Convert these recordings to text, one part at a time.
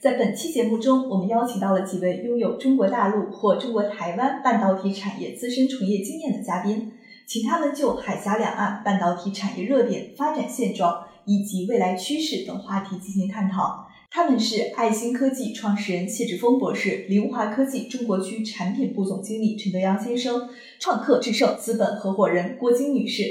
在本期节目中，我们邀请到了几位拥有中国大陆或中国台湾半导体产业资深从业经验的嘉宾，请他们就海峡两岸半导体产业热点、发展现状以及未来趋势等话题进行探讨。他们是爱芯科技创始人谢志峰博士、凌华科技中国区产品部总经理陈德阳先生、创客智胜资本合伙人郭晶女士。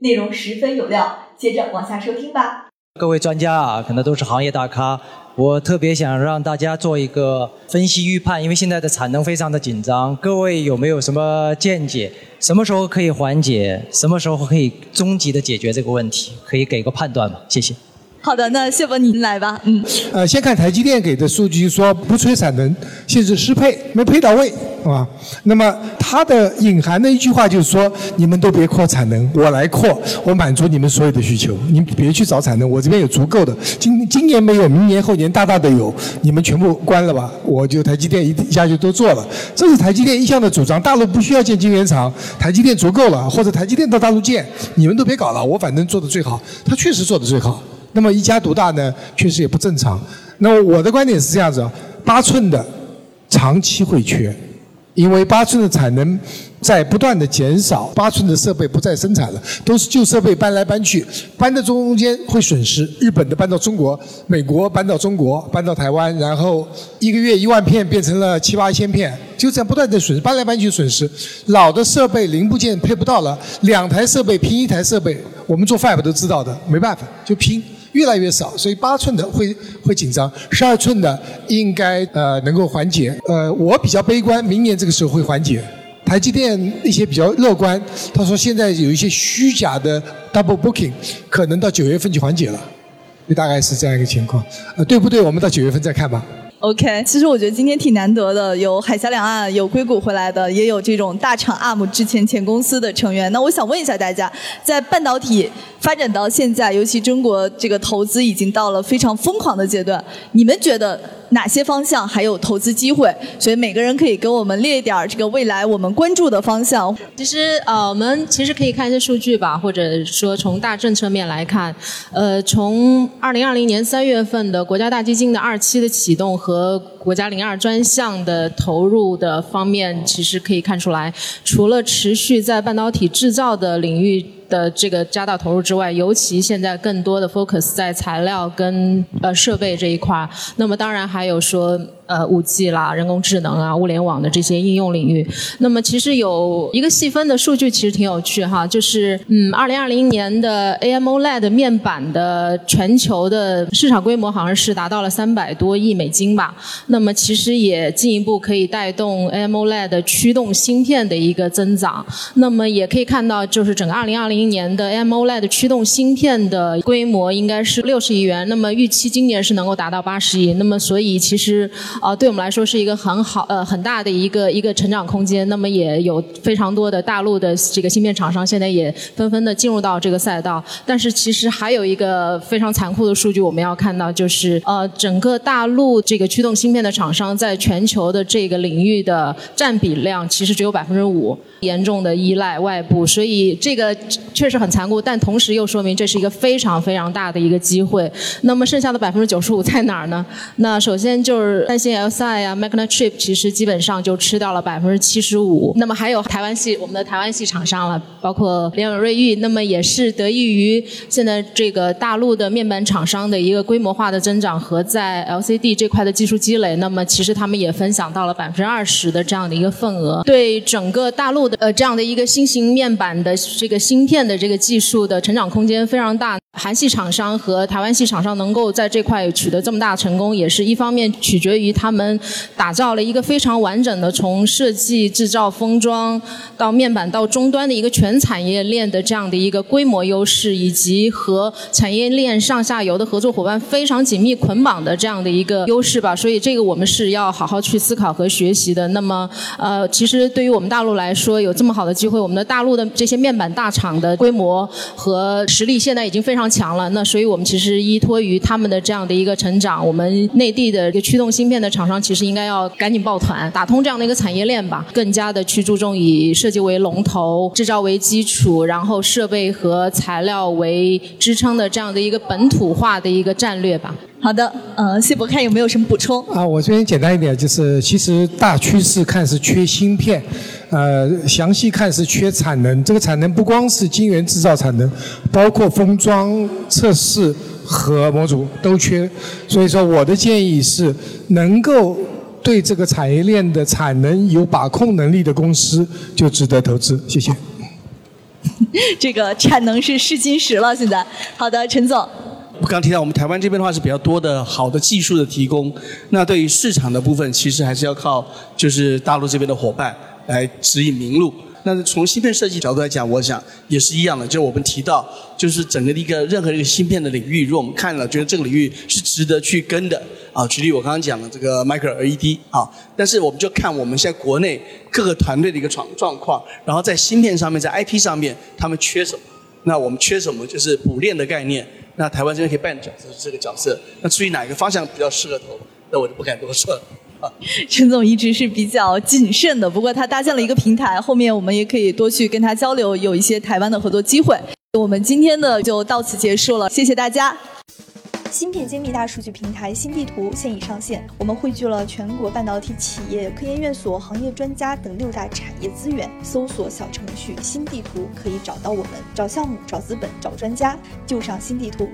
内容十分有料，接着往下收听吧。各位专家啊，可能都是行业大咖。我特别想让大家做一个分析预判，因为现在的产能非常的紧张。各位有没有什么见解？什么时候可以缓解？什么时候可以终极的解决这个问题？可以给个判断吗？谢谢。好的，那谢博您来吧。嗯，呃，先看台积电给的数据，说不催产能，限制适配，没配到位，啊。那么它的隐含的一句话就是说，你们都别扩产能，我来扩，我满足你们所有的需求，你别去找产能，我这边有足够的，今今年没有，明年后年大大的有，你们全部关了吧，我就台积电一一下就都做了。这是台积电一向的主张，大陆不需要建晶圆厂，台积电足够了，或者台积电到大陆建，你们都别搞了，我反正做的最好，他确实做的最好。那么一家独大呢，确实也不正常。那么我的观点是这样子：八寸的长期会缺，因为八寸的产能在不断的减少，八寸的设备不再生产了，都是旧设备搬来搬去，搬的中间会损失。日本的搬到中国，美国搬到中国，搬到台湾，然后一个月一万片变成了七八千片，就这样不断的损失，搬来搬去损失。老的设备零部件配不到了，两台设备拼一台设备，我们做 fab 都知道的，没办法就拼。越来越少，所以八寸的会会紧张，十二寸的应该呃能够缓解。呃，我比较悲观，明年这个时候会缓解。台积电一些比较乐观，他说现在有一些虚假的 double booking，可能到九月份就缓解了，就大概是这样一个情况。呃，对不对？我们到九月份再看吧。OK，其实我觉得今天挺难得的，有海峡两岸有硅谷回来的，也有这种大厂 ARM 之前前公司的成员。那我想问一下大家，在半导体发展到现在，尤其中国这个投资已经到了非常疯狂的阶段，你们觉得？哪些方向还有投资机会？所以每个人可以给我们列一点这个未来我们关注的方向。其实呃，我们其实可以看一些数据吧，或者说从大政策面来看，呃，从二零二零年三月份的国家大基金的二期的启动和国家零二专项的投入的方面，其实可以看出来，除了持续在半导体制造的领域。的这个加大投入之外，尤其现在更多的 focus 在材料跟呃设备这一块那么当然还有说。呃，五 G 啦，人工智能啊，物联网的这些应用领域。那么其实有一个细分的数据，其实挺有趣哈，就是嗯，二零二零年的 AMOLED 面板的全球的市场规模好像是达到了三百多亿美金吧。那么其实也进一步可以带动 AMOLED 驱动芯片的一个增长。那么也可以看到，就是整个二零二零年的 AMOLED 驱动芯片的规模应该是六十亿元。那么预期今年是能够达到八十亿。那么所以其实。啊，对我们来说是一个很好呃很大的一个一个成长空间。那么也有非常多的大陆的这个芯片厂商现在也纷纷的进入到这个赛道。但是其实还有一个非常残酷的数据我们要看到，就是呃整个大陆这个驱动芯片的厂商在全球的这个领域的占比量其实只有百分之五，严重的依赖外部。所以这个确实很残酷，但同时又说明这是一个非常非常大的一个机会。那么剩下的百分之九十五在哪儿呢？那首先就是担心。LSI 啊，Magnachip 其实基本上就吃掉了百分之七十五。那么还有台湾系，我们的台湾系厂商了，包括联永瑞昱，那么也是得益于现在这个大陆的面板厂商的一个规模化的增长和在 LCD 这块的技术积累。那么其实他们也分享到了百分之二十的这样的一个份额，对整个大陆的呃这样的一个新型面板的这个芯片的这个技术的成长空间非常大。韩系厂商和台湾系厂商能够在这块取得这么大成功，也是一方面取决于他们打造了一个非常完整的从设计、制造、封装到面板到终端的一个全产业链的这样的一个规模优势，以及和产业链上下游的合作伙伴非常紧密捆绑的这样的一个优势吧。所以这个我们是要好好去思考和学习的。那么，呃，其实对于我们大陆来说，有这么好的机会，我们的大陆的这些面板大厂的规模和实力现在已经非常强了。那所以我们其实依托于他们的这样的一个成长，我们内地的一个驱动芯片的厂商，其实应该要赶紧抱团，打通这样的一个产业链吧，更加的去注重以设计为龙头、制造为基础，然后设备和材料为支撑的这样的一个本土化的一个战略吧。好的，呃，谢博看有没有什么补充？啊，我这边简单一点，就是其实大趋势看是缺芯片，呃，详细看是缺产能。这个产能不光是晶圆制造产能，包括封装、测试和模组都缺。所以说，我的建议是，能够对这个产业链的产能有把控能力的公司，就值得投资。谢谢。这个产能是试金石了，现在。好的，陈总。我刚提到，我们台湾这边的话是比较多的好的技术的提供。那对于市场的部分，其实还是要靠就是大陆这边的伙伴来指引明路。那从芯片设计角度来讲，我想也是一样的。就我们提到，就是整个的一个任何一个芯片的领域，如果我们看了觉得这个领域是值得去跟的啊，举例我刚刚讲的这个 Micro LED 啊，但是我们就看我们现在国内各个团队的一个状状况，然后在芯片上面，在 IP 上面，他们缺什么？那我们缺什么？就是补链的概念。那台湾这边可以扮演角色是这个角色。那至于哪一个方向比较适合投，那我就不敢多说了。陈总一直是比较谨慎的，不过他搭建了一个平台，后面我们也可以多去跟他交流，有一些台湾的合作机会。我们今天的就到此结束了，谢谢大家。芯片精密大数据平台新地图现已上线，我们汇聚了全国半导体企业、科研院所、行业专家等六大产业资源。搜索小程序“新地图”可以找到我们，找项目、找资本、找专家，就上新地图。